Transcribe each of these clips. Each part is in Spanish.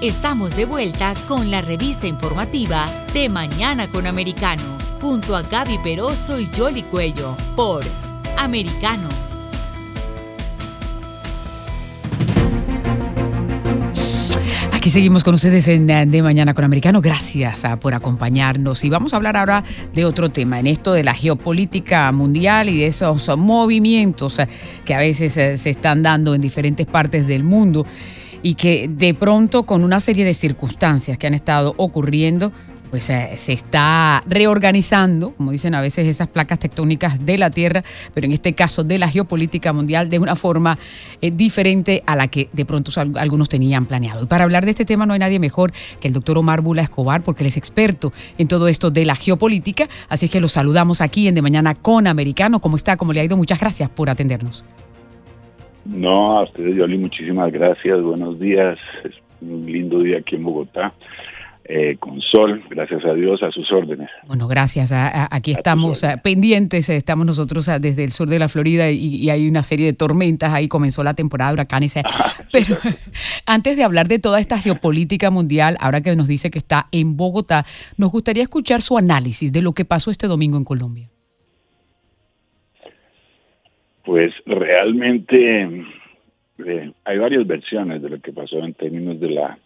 Estamos de vuelta con la revista informativa de Mañana con Americano, junto a Gaby Peroso y Jolly Cuello, por Americano. Aquí seguimos con ustedes en eh, De Mañana con Americano. Gracias ah, por acompañarnos. Y vamos a hablar ahora de otro tema, en esto de la geopolítica mundial y de esos movimientos eh, que a veces eh, se están dando en diferentes partes del mundo y que de pronto con una serie de circunstancias que han estado ocurriendo, pues eh, se está reorganizando, como dicen a veces esas placas tectónicas de la Tierra, pero en este caso de la geopolítica mundial de una forma eh, diferente a la que de pronto algunos tenían planeado. Y para hablar de este tema no hay nadie mejor que el doctor Omar Bula Escobar, porque él es experto en todo esto de la geopolítica, así que lo saludamos aquí en De Mañana con Americano. ¿Cómo está? ¿Cómo le ha ido? Muchas gracias por atendernos. No, a ustedes, Yoli, muchísimas gracias. Buenos días. Es un lindo día aquí en Bogotá. Eh, con sol, gracias a Dios, a sus órdenes. Bueno, gracias. aquí estamos pendientes, estamos nosotros desde el sur de la Florida y, hay una serie de tormentas, ahí comenzó la temporada de huracanes. Ah, pero antes de hablar de toda esta geopolítica mundial, ahora que nos dice que está en Bogotá, nos gustaría escuchar su análisis de lo que pasó este domingo en Colombia. Pues realmente eh, hay varias versiones de lo que pasó en términos de la,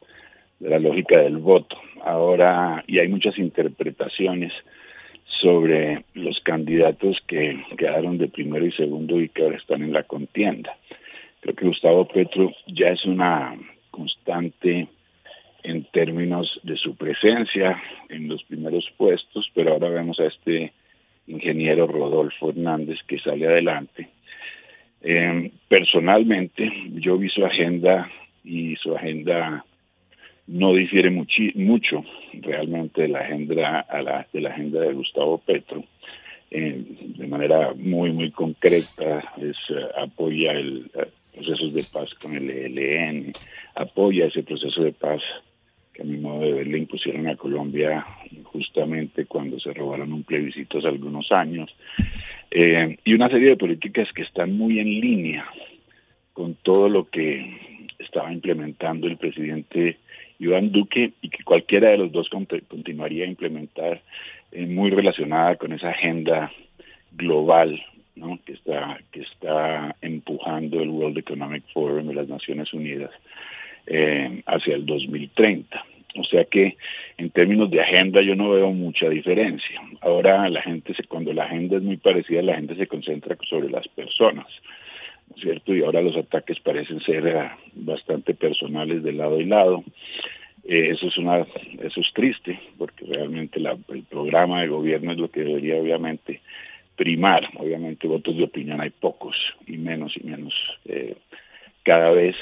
de la lógica del voto. Ahora, y hay muchas interpretaciones sobre los candidatos que quedaron de primero y segundo y que ahora están en la contienda. Creo que Gustavo Petro ya es una constante en términos de su presencia en los primeros puestos, pero ahora vemos a este ingeniero Rodolfo Hernández que sale adelante eh, personalmente, yo vi su agenda y su agenda no difiere mucho realmente de la agenda a la, de la agenda de Gustavo Petro. Eh, de manera muy muy concreta es eh, apoya el procesos de paz con el ELN, apoya ese proceso de paz que a mi modo de ver le impusieron a Colombia justamente cuando se robaron un plebiscito hace algunos años, eh, y una serie de políticas que están muy en línea con todo lo que estaba implementando el presidente Iván Duque y que cualquiera de los dos continuaría a implementar eh, muy relacionada con esa agenda global que está que está empujando el World Economic Forum de las Naciones Unidas eh, hacia el 2030. O sea que en términos de agenda yo no veo mucha diferencia. Ahora la gente, se, cuando la agenda es muy parecida, la gente se concentra sobre las personas, ¿no es cierto? Y ahora los ataques parecen ser eh, bastante personales de lado y lado. Eh, eso es una, eso es triste, porque realmente el programa de gobierno es lo que debería obviamente primar. Obviamente votos de opinión hay pocos y menos y menos eh, cada vez.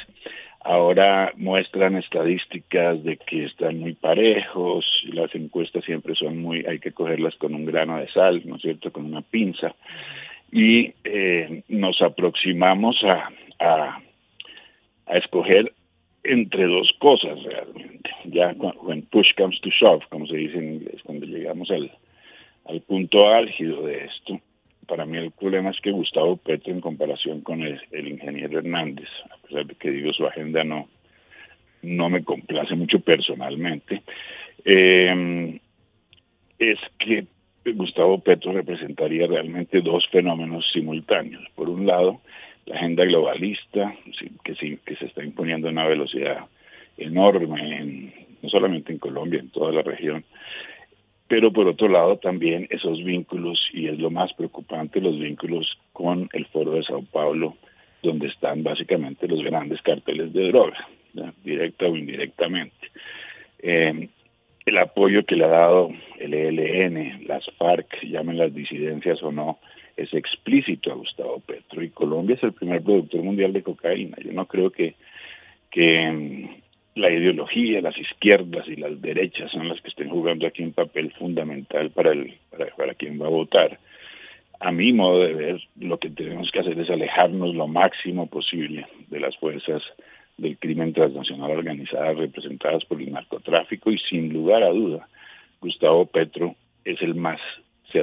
Ahora muestran estadísticas de que están muy parejos, las encuestas siempre son muy, hay que cogerlas con un grano de sal, ¿no es cierto?, con una pinza, y eh, nos aproximamos a, a, a escoger entre dos cosas realmente. Ya when push comes to shove, como se dice en inglés, cuando llegamos al, al punto álgido de esto, para mí el problema es que Gustavo Petro, en comparación con el, ingeniero Hernández, a pesar de que digo su agenda no, no me complace mucho personalmente, eh, es que Gustavo Petro representaría realmente dos fenómenos simultáneos. Por un lado, la agenda globalista, que, que se está imponiendo a una velocidad enorme, no solamente en Colombia, en toda la región, pero por otro lado también esos vínculos, y es lo más preocupante, los vínculos con el Foro de Sao Paulo, donde están básicamente los grandes carteles de droga, directa o indirectamente. Eh, el apoyo que le ha dado el ELN, las FARC, llamen las disidencias o no, es explícito a Gustavo Petro. Y Colombia es el primer productor mundial de cocaína. Yo no creo que, que la ideología, las izquierdas y las derechas son las que estén jugando aquí un papel fundamental para, el, para, quien va a votar. A mi modo de ver, lo que tenemos que hacer es alejarnos lo máximo posible de las fuerzas del crimen transnacional organizada representadas por el narcotráfico y sin lugar a duda, Gustavo Petro es el más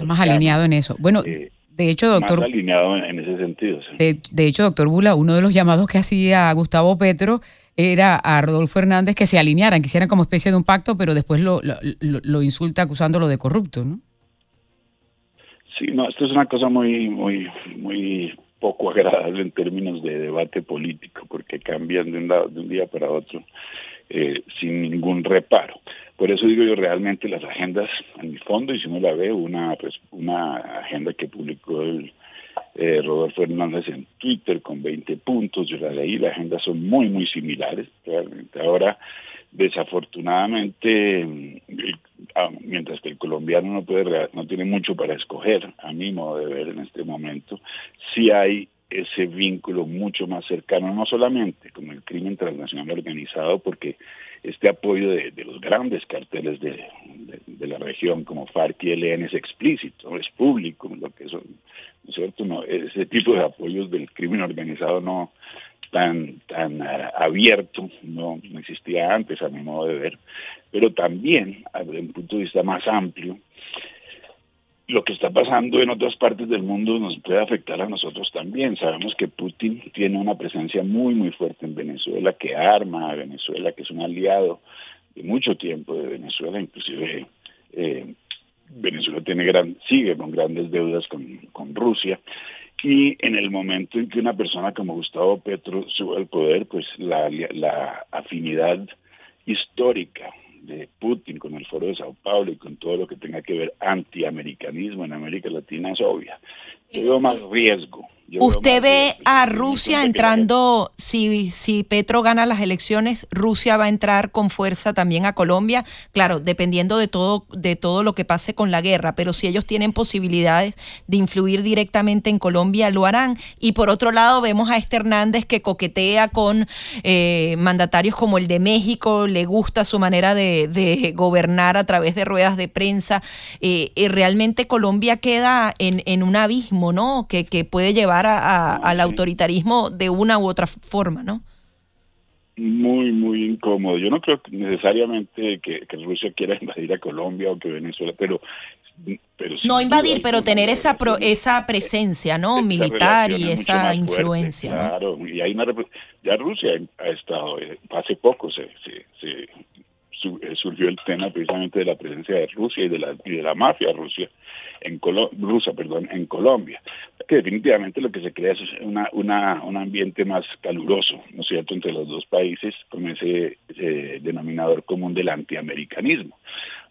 más alineado en eso. Bueno, eh, De hecho, doctor. Más alineado en, ese sentido. De, hecho, doctor Bula, uno de los llamados que hacía Gustavo Petro era a Rodolfo Hernández que se alinearan, que hicieran como especie de un pacto, pero después lo, lo, insulta acusándolo de corrupto, ¿no? Sí, no, esto es una cosa muy, muy, muy poco agradable en términos de debate político, porque cambian de un, de un día para otro eh, sin ningún reparo. Por eso digo yo realmente las agendas, en mi fondo, y si no la veo, una, pues, una agenda que publicó el eh, Rodolfo Hernández en Twitter con 20 puntos, yo la leí, las agendas son muy, muy similares, realmente. Ahora, desafortunadamente, ah, mientras que el colombiano no puede no tiene mucho para escoger, a mi modo de ver en este momento, sí hay ese vínculo mucho más cercano, no solamente con el crimen transnacional organizado, porque este apoyo de, los grandes carteles de, la región como FARC y ELN es explícito, es público, lo que son, ¿no es cierto? No, ese tipo de apoyos del crimen organizado no tan tan eh, abierto no, no existía antes a mi modo de ver, pero también desde un punto de vista más amplio lo que está pasando en otras partes del mundo nos puede afectar a nosotros también. Sabemos que Putin tiene una presencia muy, muy fuerte en Venezuela, que arma a Venezuela, que es un aliado de mucho tiempo de Venezuela, inclusive eh, Venezuela tiene gran, sigue con grandes deudas con, con Rusia. Y en el momento en que una persona como Gustavo Petro sube al poder, pues la, la afinidad histórica de Putin con el Foro de Sao Paulo y con todo lo que tenga que ver antiamericanismo en América Latina es obvia. Yo veo más riesgo ¿Usted ve a Rusia entrando, si, si Petro gana las elecciones, Rusia va a entrar con fuerza también a Colombia? Claro, dependiendo de todo, de todo lo que pase con la guerra, pero si ellos tienen posibilidades de influir directamente en Colombia, lo harán. Y por otro lado, vemos a este Hernández que coquetea con eh, mandatarios como el de México, le gusta su manera de, de gobernar a través de ruedas de prensa. Eh, y realmente Colombia queda en, en un abismo, ¿no? Que, que puede llevar al autoritarismo de una u otra forma, ¿no? Muy, muy incómodo. Yo no creo necesariamente que, Rusia quiera invadir a Colombia o que Venezuela, pero no invadir, pero tener esa esa presencia, ¿no? Militar y esa influencia. claro, y hay una ya Rusia ha estado eh, hace poco se, se, eh, surgió el tema precisamente de la presencia de Rusia y de la y de la mafia Rusia en rusa, perdón, en Colombia, que definitivamente lo que se crea es una, un ambiente más caluroso, ¿no es cierto?, entre los dos países con ese, denominador común del antiamericanismo.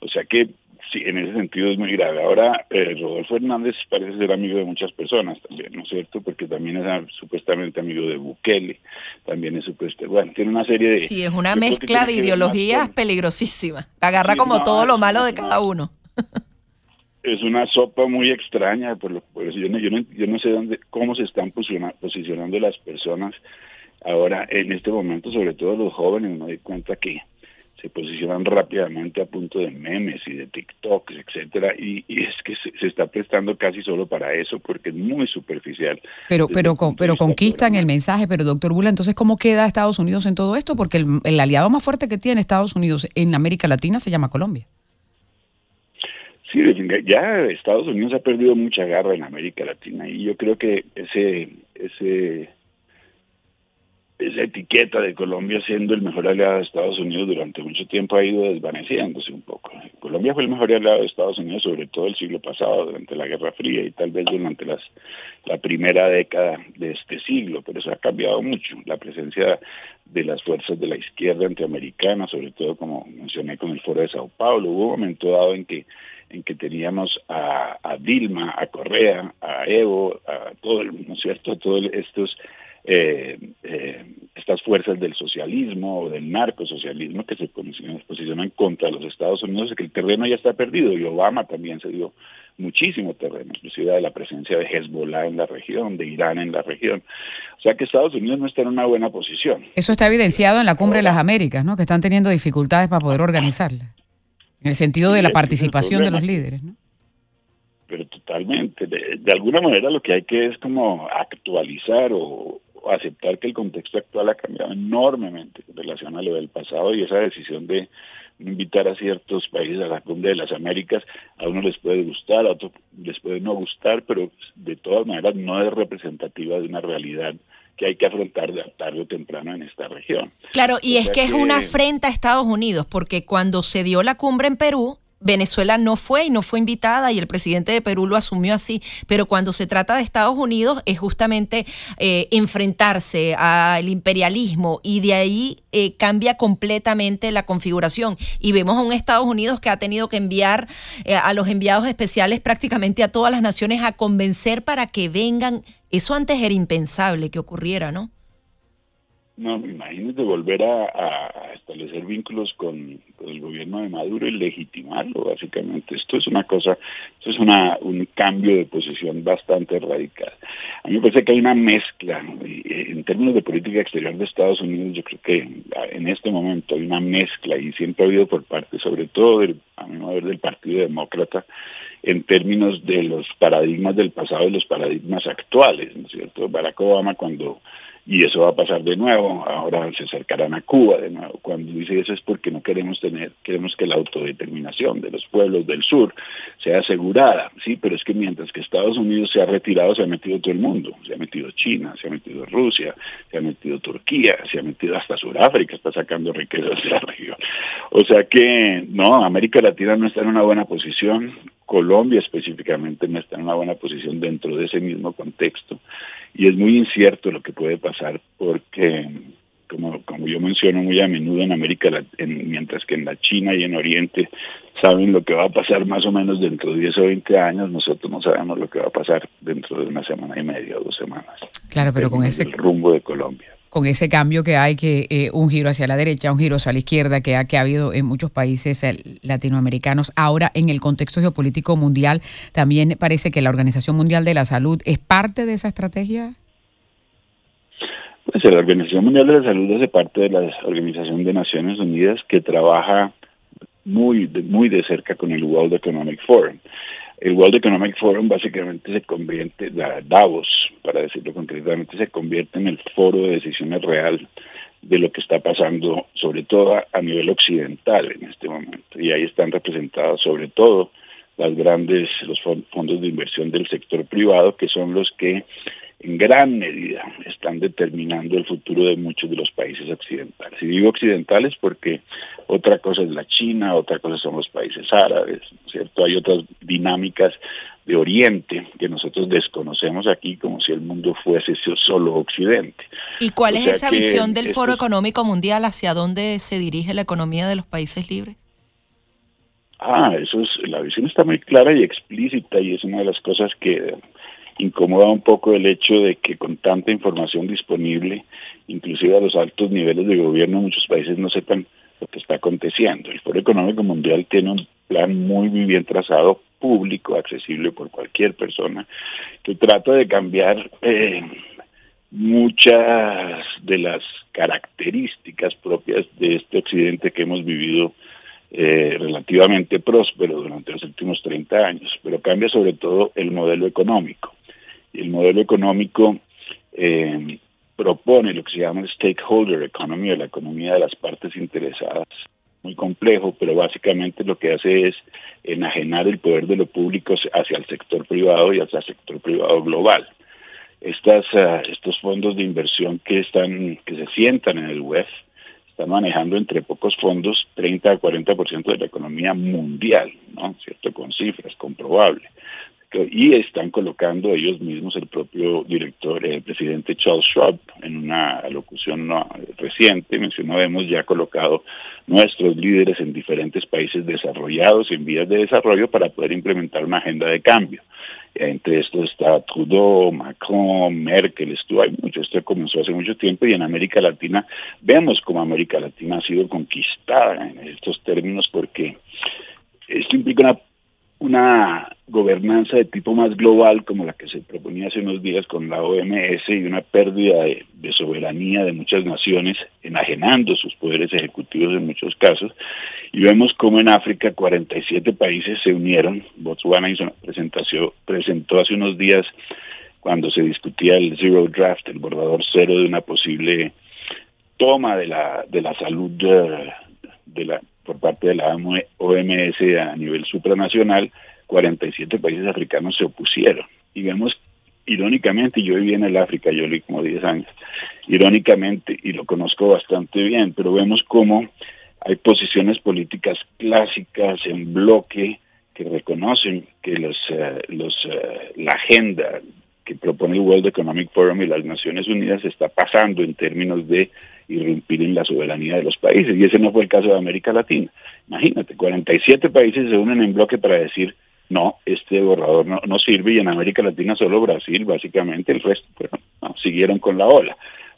O sea que sí, en ese sentido es muy grave. Ahora, eh, Rodolfo Hernández parece ser amigo de muchas personas también, ¿no es cierto? Porque también es supuestamente amigo de Bukele, también es supuestamente, bueno, tiene una serie de... Sí, es una mezcla de ideologías peligrosísima. Agarra como todo lo malo de cada uno. es una sopa muy extraña, por lo, por eso yo, no, yo, no, yo no sé dónde, cómo se están posicionando las personas ahora en este momento, sobre todo los jóvenes, me doy cuenta que se posicionan rápidamente a punto de memes y de TikToks, etcétera, y, es que se, está prestando casi solo para eso porque es muy superficial. Pero pero pero conquistan el mensaje, pero doctor Bula, entonces ¿cómo queda Estados Unidos en todo esto? Porque el aliado más fuerte que tiene Estados Unidos en América Latina se llama Colombia. Sí, ya Estados Unidos ha perdido mucha garra en América Latina y yo creo que ese ese esa etiqueta de Colombia siendo el mejor aliado de Estados Unidos durante mucho tiempo ha ido desvaneciéndose un poco. Colombia fue el mejor aliado de Estados Unidos sobre todo el siglo pasado, durante la Guerra Fría y tal vez durante las, la primera década de este siglo, pero eso ha cambiado mucho. La presencia de las fuerzas de la izquierda antiamericana, sobre todo como mencioné con el Foro de Sao Paulo, hubo un momento dado en que en que teníamos a, a Dilma, a Correa, a Evo, a todo, ¿no es cierto?, todos estos eh, eh, estas fuerzas del socialismo o del narcosocialismo que se posicionan, contra los Estados Unidos, es que el terreno ya está perdido y Obama también se dio muchísimo terreno, inclusive de la presencia de Hezbollah en la región, de Irán en la región. O sea que Estados Unidos no está en una buena posición. Eso está evidenciado en la Cumbre de las Américas, ¿no? Que están teniendo dificultades para poder organizarla, en el sentido de la participación de los líderes, ¿no? Pero totalmente. De, de, alguna manera lo que hay que es como actualizar o, aceptar que el contexto actual ha cambiado enormemente en relación a lo del pasado y esa decisión de, invitar a ciertos países a la cumbre de las Américas, a uno les puede gustar, a otros les puede no gustar, pero de todas maneras no es representativa de una realidad que hay que afrontar tarde o temprano en esta región. Claro, y es que, es una afrenta a Estados Unidos, porque cuando se dio la cumbre en Perú, Venezuela no fue y no fue invitada y el presidente de Perú lo asumió así, pero cuando se trata de Estados Unidos es justamente eh, enfrentarse al imperialismo y de ahí eh, cambia completamente la configuración y vemos a un Estados Unidos que ha tenido que enviar eh, a los enviados especiales prácticamente a todas las naciones a convencer para que vengan. Eso antes era impensable que ocurriera, ¿no? No, imagínate volver a, establecer vínculos con, el gobierno de Maduro y legitimarlo, básicamente. Esto es una cosa, esto es una, un cambio de posición bastante radical. A mí me parece que hay una mezcla, en términos de política exterior de Estados Unidos, yo creo que en este momento hay una mezcla y siempre ha habido por parte, sobre todo del, a mi ver, del Partido Demócrata, en términos de los paradigmas del pasado y los paradigmas actuales, ¿no es cierto? Barack Obama cuando y eso va a pasar de nuevo, ahora se acercarán a Cuba de nuevo. Cuando dice eso es porque no queremos tener, queremos que la autodeterminación de los pueblos del sur sea asegurada, sí, pero es que mientras que Estados Unidos se ha retirado, se ha metido todo el mundo, se ha metido China, se ha metido Rusia, se ha metido Turquía, se ha metido hasta Sudáfrica, está sacando riquezas de la región. O sea que, no, América Latina no está en una buena posición, Colombia específicamente no está en una buena posición dentro de ese mismo contexto y es muy incierto lo que puede pasar porque como, como yo menciono muy a menudo en América, en, mientras que en la China y en Oriente saben lo que va a pasar más o menos dentro de 10 o 20 años, nosotros no sabemos lo que va a pasar dentro de una semana y media o dos semanas. Claro, pero con ese rumbo de Colombia con ese cambio que hay, que eh, un giro hacia la derecha, un giro hacia la izquierda, que ha, que ha habido en muchos países eh, latinoamericanos. Ahora, en el contexto geopolítico mundial, también parece que la Organización Mundial de la Salud es parte de esa estrategia. Pues la Organización Mundial de la Salud hace parte de la Organización de Naciones Unidas que trabaja muy, muy de cerca con el World Economic Forum. El World Economic Forum básicamente se convierte, Davos, para decirlo concretamente, se convierte en el foro de decisiones real de lo que está pasando, sobre todo a nivel occidental en este momento. Y ahí están representados sobre todo las grandes, los fondos de inversión del sector privado, que son los que en gran medida están determinando el futuro de muchos de los países occidentales. Y digo occidentales porque otra cosa es la China, otra cosa son los países árabes, ¿cierto? Hay otras dinámicas de Oriente que nosotros desconocemos aquí como si el mundo fuese solo Occidente. ¿Y cuál es esa visión del Foro Económico Mundial? ¿Hacia dónde se dirige la economía de los países libres? Ah, eso es, la visión está muy clara y explícita y es una de las cosas que incomoda un poco el hecho de que con tanta información disponible, inclusive a los altos niveles de gobierno, muchos países no sepan lo que está aconteciendo. El Foro Económico Mundial tiene un plan muy, bien trazado, público, accesible por cualquier persona, que trata de cambiar eh, muchas de las características propias de este occidente que hemos vivido eh, relativamente próspero durante los últimos 30 años, pero cambia sobre todo el modelo económico el modelo económico eh, propone lo que se llama el stakeholder economy, o la economía de las partes interesadas. Muy complejo, pero básicamente lo que hace es enajenar el poder de lo público hacia el sector privado y hacia el sector privado global. Estas, ah, estos fondos de inversión que están que se sientan en el WEF están manejando entre pocos fondos 30 a 40% de la economía mundial, ¿no? ¿Cierto? Con cifras comprobables y están colocando ellos mismos el propio director, el presidente Charles Schwab, en una locución reciente, mencionó, hemos ya colocado nuestros líderes en diferentes países desarrollados y en vías de desarrollo para poder implementar una agenda de cambio. Entre estos está Trudeau, Macron, Merkel, estuvo, hay mucho, esto comenzó hace mucho tiempo y en América Latina vemos cómo América Latina ha sido conquistada en estos términos porque esto implica una una gobernanza de tipo más global como la que se proponía hace unos días con la OMS y una pérdida de, soberanía de muchas naciones, enajenando sus poderes ejecutivos en muchos casos. Y vemos cómo en África 47 países se unieron. Botswana hizo una presentación, presentó hace unos días cuando se discutía el Zero Draft, el bordador cero de una posible toma de la, de la salud de, de la por parte de la OMS a nivel supranacional, 47 países africanos se opusieron. Y vemos, irónicamente, yo viví en el África, yo leí como 10 años, irónicamente, y lo conozco bastante bien, pero vemos cómo hay posiciones políticas clásicas en bloque que reconocen que los, eh, eh, la agenda que propone el World Economic Forum y las Naciones Unidas está pasando en términos de irrumpir en la soberanía de los países. Y ese no fue el caso de América Latina. Imagínate, 47 países se unen en bloque para decir, no, este borrador no, no sirve y en América Latina solo Brasil, básicamente, el resto siguieron con la ola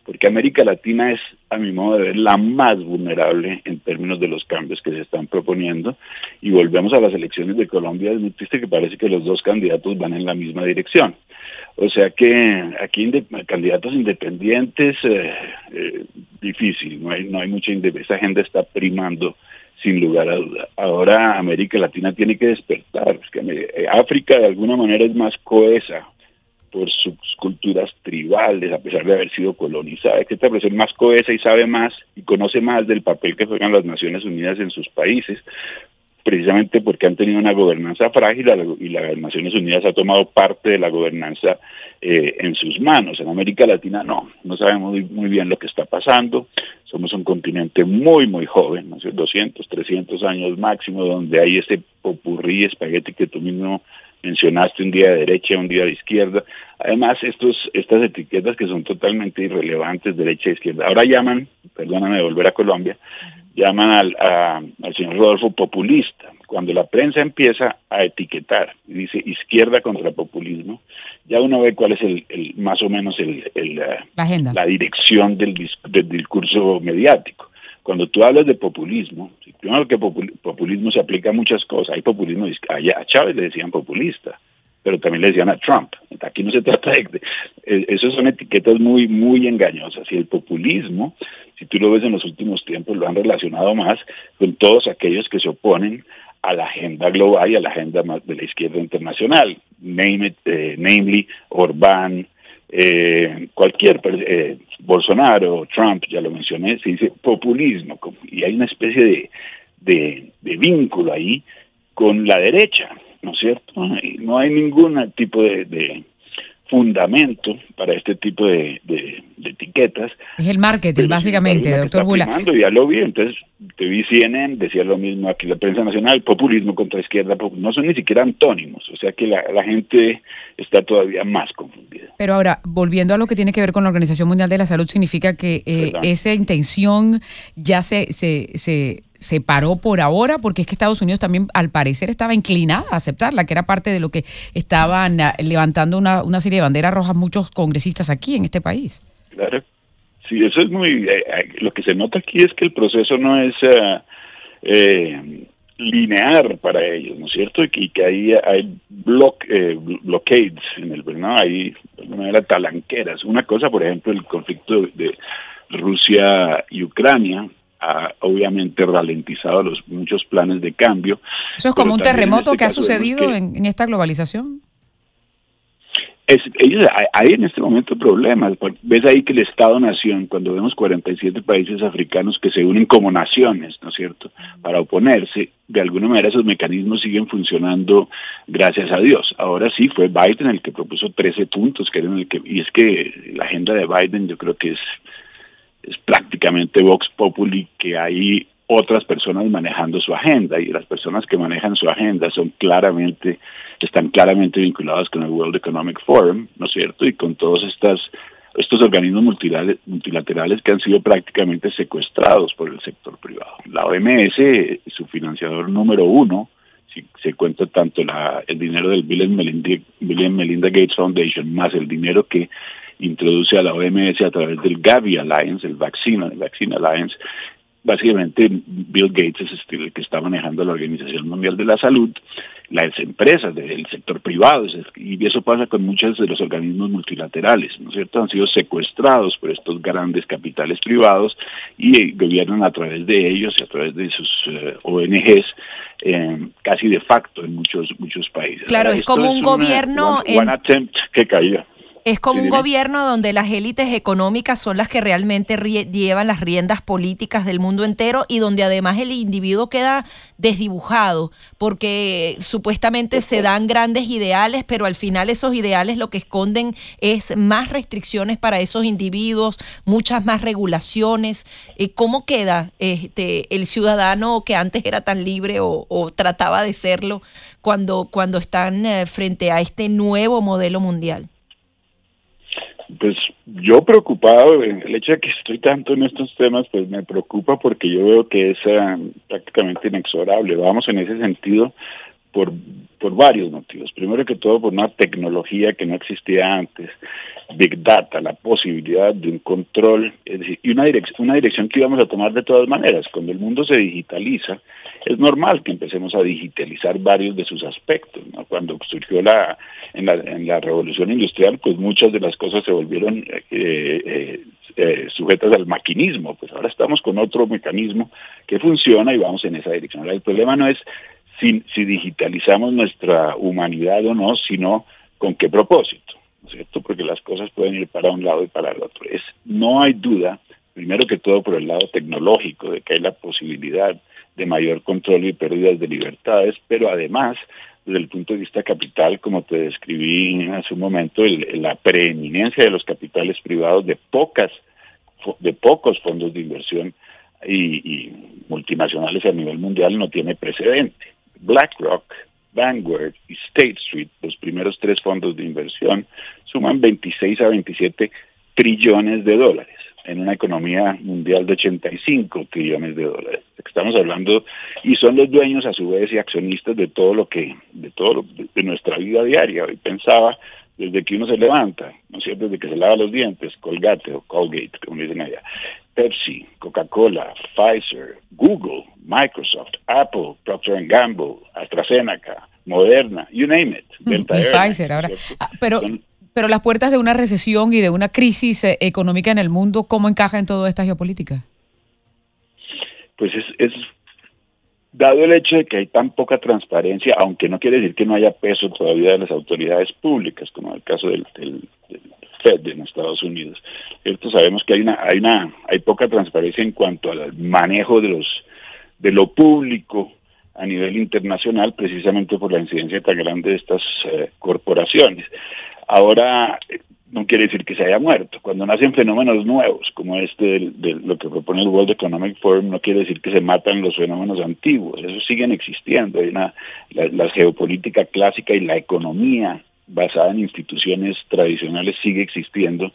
porque América Latina es, a mi modo de ver, la más vulnerable en términos de los cambios que se están proponiendo. Y volvemos a las elecciones de Colombia, es muy triste que parece que los dos candidatos van en la misma dirección. O sea que aquí candidatos independientes, eh, eh, difícil, no hay, no hay mucha esa agenda está primando sin lugar a duda. Ahora América Latina tiene que despertar, es que eh, África de alguna manera es más coesa por sus culturas tribales, a pesar de haber sido colonizada, etcétera, pero es más cohesa y sabe más y conoce más del papel que juegan las Naciones Unidas en sus países, precisamente porque han tenido una gobernanza frágil y las Naciones Unidas ha tomado parte de la gobernanza eh, en sus manos. En América Latina no, no sabemos muy, bien lo que está pasando. Somos un continente muy, muy joven, ¿no? 200, 300 años máximo, donde hay ese popurrí espagueti que tú mismo mencionaste un día de derecha, un día de izquierda. Además, estos, estas etiquetas que son totalmente irrelevantes, derecha e izquierda. Ahora llaman, perdóname volver a Colombia, llaman al, al señor Rodolfo populista. Cuando la prensa empieza a etiquetar y dice izquierda contra populismo, ya uno ve cuál es el, más o menos el, la, la dirección del, del discurso mediático cuando tú hablas de populismo, primero que populismo se aplica a muchas cosas. Hay populismo, a Chávez le decían populista, pero también le decían a Trump. Aquí no se trata de... de esas son etiquetas muy, muy engañosas. Y el populismo, si tú lo ves en los últimos tiempos, lo han relacionado más con todos aquellos que se oponen a la agenda global y a la agenda de la izquierda internacional, name eh, namely Orbán, eh, cualquier eh, Bolsonaro, Trump, ya lo mencioné, se dice populismo y hay una especie de, de, vínculo ahí con la derecha, ¿no es cierto? no hay ningún tipo de, fundamento para este tipo de, etiquetas. Es el marketing, básicamente, doctor Bula. Ya lo vi, entonces te vi CNN, decía lo mismo aquí la prensa nacional, populismo contra izquierda, no son ni siquiera antónimos, o sea que la, gente está todavía más confundida. Pero ahora, volviendo a lo que tiene que ver con la Organización Mundial de la Salud, significa que eh, esa intención ya se, se, se, se paró por ahora, porque es que Estados Unidos también al parecer estaba inclinada a aceptarla, que era parte de lo que estaban ah, levantando una, una serie de banderas rojas muchos congresistas aquí en este país. Claro. Sí, eso es muy... Eh, eh, lo que se nota aquí es que el proceso no es eh, eh lineal para ellos, ¿no es cierto? Y que, ahí hay block, blockades en el ¿no? Hay de alguna manera talanqueras. Una cosa, por ejemplo, el conflicto de Rusia y Ucrania, ha obviamente ralentizado los muchos planes de cambio. ¿Eso es como un terremoto este que ha sucedido en, esta globalización? Es, ellos, hay en este momento problemas. Ves ahí que el Estado-Nación, cuando vemos 47 países africanos que se unen como naciones, ¿no es cierto?, para oponerse, de alguna manera esos mecanismos siguen funcionando gracias a Dios. Ahora sí, fue Biden el que propuso 13 puntos, que eran el que, y es que la agenda de Biden yo creo que es, es prácticamente Vox Populi, que hay otras personas manejando su agenda y las personas que manejan su agenda son claramente están claramente vinculadas con el World Economic Forum, ¿no es cierto? Y con todos estas estos organismos multilaterales que han sido prácticamente secuestrados por el sector privado. La OMS, su financiador número uno, si se cuenta tanto la, el dinero del Bill and, Melinda Gates Foundation más el dinero que introduce a la OMS a través del Gavi Alliance, el Vaccine, el Vaccine Alliance, básicamente Bill Gates es este, el que está manejando la Organización Mundial de la Salud, las empresas del sector privado, y eso pasa con muchos de los organismos multilaterales, ¿no es cierto? Han sido secuestrados por estos grandes capitales privados y eh, gobiernan a través de ellos y a través de sus eh, ONGs eh, casi de facto en muchos muchos países. Claro, es como un gobierno... One, attempt que cayó. Es como un gobierno donde las élites económicas son las que realmente llevan las riendas políticas del mundo entero y donde además el individuo queda desdibujado porque supuestamente se dan grandes ideales, pero al final esos ideales lo que esconden es más restricciones para esos individuos, muchas más regulaciones. Eh, ¿Cómo queda este, el ciudadano que antes era tan libre o, trataba de serlo cuando, cuando están eh, frente a este nuevo modelo mundial? Pues yo preocupado, el hecho de que estoy tanto en estos temas, pues me preocupa porque yo veo que es ah, prácticamente inexorable. Vamos en ese sentido por, por varios motivos. Primero que todo, por una tecnología que no existía antes, Big Data, la posibilidad de un control, y una, una dirección que íbamos a tomar de todas maneras. Cuando el mundo se digitaliza, es normal que empecemos a digitalizar varios de sus aspectos. Cuando surgió la en, la en la revolución industrial, pues muchas de las cosas se volvieron eh, eh, eh, sujetas al maquinismo. Pues ahora estamos con otro mecanismo que funciona y vamos en esa dirección. el problema no es si, si digitalizamos nuestra humanidad o no, sino con qué propósito, ¿no cierto? Porque las cosas pueden ir para un lado y para el otro. Es, no hay duda, primero que todo por el lado tecnológico, de que hay la posibilidad de mayor control y pérdidas de libertades, pero además, desde el punto de vista capital, como te describí hace un momento, la preeminencia de los capitales privados de pocas de pocos fondos de inversión y, multinacionales a nivel mundial no tiene precedente. BlackRock, Vanguard y State Street, los primeros tres fondos de inversión, suman 26 a 27 trillones de dólares en una economía mundial de 85 trillones de dólares. Estamos hablando y son los dueños a su vez y accionistas de todo lo que de todo de, nuestra vida diaria. Hoy pensaba desde que uno se levanta, no es desde que se lava los dientes, Colgate o Colgate, como dicen allá, Pepsi, Coca-Cola, Pfizer, Google, Microsoft, Apple, Procter Gamble, AstraZeneca, Moderna, you name it. y Pfizer ahora. Ah, pero pero las puertas de una recesión y de una crisis eh, económica en el mundo, ¿cómo encaja en toda esta geopolítica? Pues es, dado el hecho de que hay tan poca transparencia, aunque no quiere decir que no haya peso todavía de las autoridades públicas, como en el caso del, Fed en Estados Unidos, ¿cierto? sabemos que hay una, hay una, hay poca transparencia en cuanto al manejo de los, de lo público a nivel internacional, precisamente por la incidencia tan grande de estas eh, corporaciones. Ahora, no quiere decir que se haya muerto. Cuando nacen fenómenos nuevos, como este de, lo que propone el World Economic Forum, no quiere decir que se matan los fenómenos antiguos. Esos siguen existiendo. Hay una, la, geopolítica clásica y la economía basada en instituciones tradicionales sigue existiendo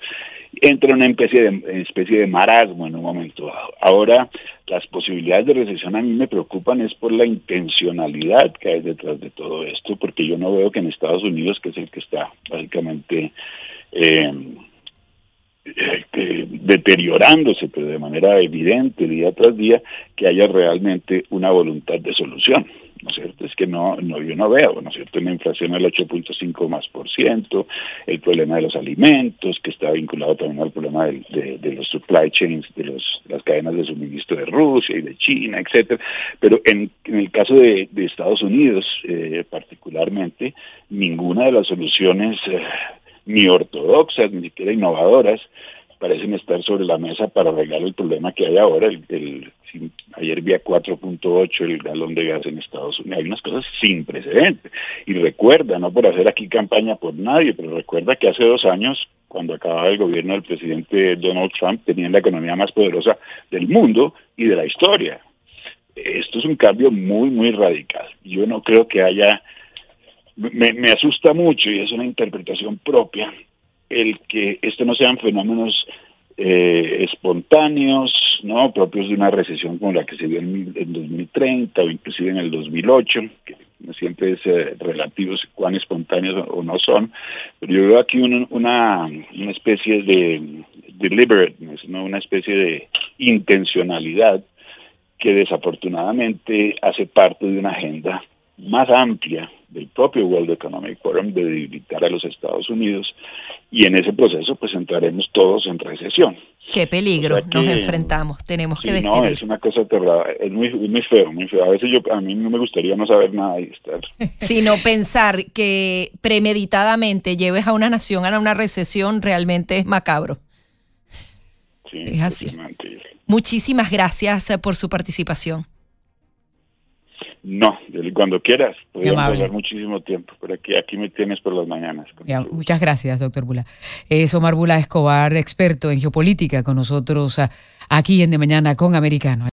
entra en una especie de, especie de marasmo en un momento dado. Ahora, las posibilidades de recesión a mí me preocupan es por la intencionalidad que hay detrás de todo esto, porque yo no veo que en Estados Unidos, que es el que está básicamente eh, eh, deteriorándose, pero de manera evidente día tras día, que haya realmente una voluntad de solución. ¿no es cierto? Es que no, no yo no veo, ¿no es cierto? Una inflación al 8.5 más por ciento, el problema de los alimentos, que está vinculado también al problema de, de, los supply chains, de los, las cadenas de suministro de Rusia y de China, etcétera. Pero en, en el caso de, de Estados Unidos, eh, particularmente, ninguna de las soluciones eh, ni ortodoxas, ni siquiera innovadoras, parecen estar sobre la mesa para arreglar el problema que hay ahora. El, ayer vi a 4.8 el galón de gas en Estados Unidos. Hay unas cosas sin precedentes. Y recuerda, no por hacer aquí campaña por nadie, pero recuerda que hace dos años, cuando acababa el gobierno del presidente Donald Trump, tenían la economía más poderosa del mundo y de la historia. Esto es un cambio muy, muy radical. Yo no creo que haya... Me, me asusta mucho y es una interpretación propia el que esto no sean fenómenos eh, espontáneos, no propios de una recesión como la que se dio en, 2030 o inclusive en el 2008, que siempre es eh, relativo cuán espontáneos o no son, pero yo veo aquí una, una especie de deliberateness, ¿no? una especie de intencionalidad que desafortunadamente hace parte de una agenda más amplia del propio World Economic Forum de debilitar a los Estados Unidos y en ese proceso pues entraremos todos en recesión. Qué peligro nos enfrentamos, tenemos que despedir. No, es una cosa terrible, es muy, muy feo, muy feo. A veces yo, a mí no me gustaría no saber nada y estar... Sino pensar que premeditadamente lleves a una nación a una recesión realmente es macabro. Sí, es así. Muchísimas gracias por su participación. No, cuando quieras. Podríamos hablar muchísimo tiempo, pero aquí, aquí me tienes por las mañanas. muchas gracias, doctor Bula. Es Omar Bula Escobar, experto en geopolítica, con nosotros ah, aquí en De Mañana con Americano.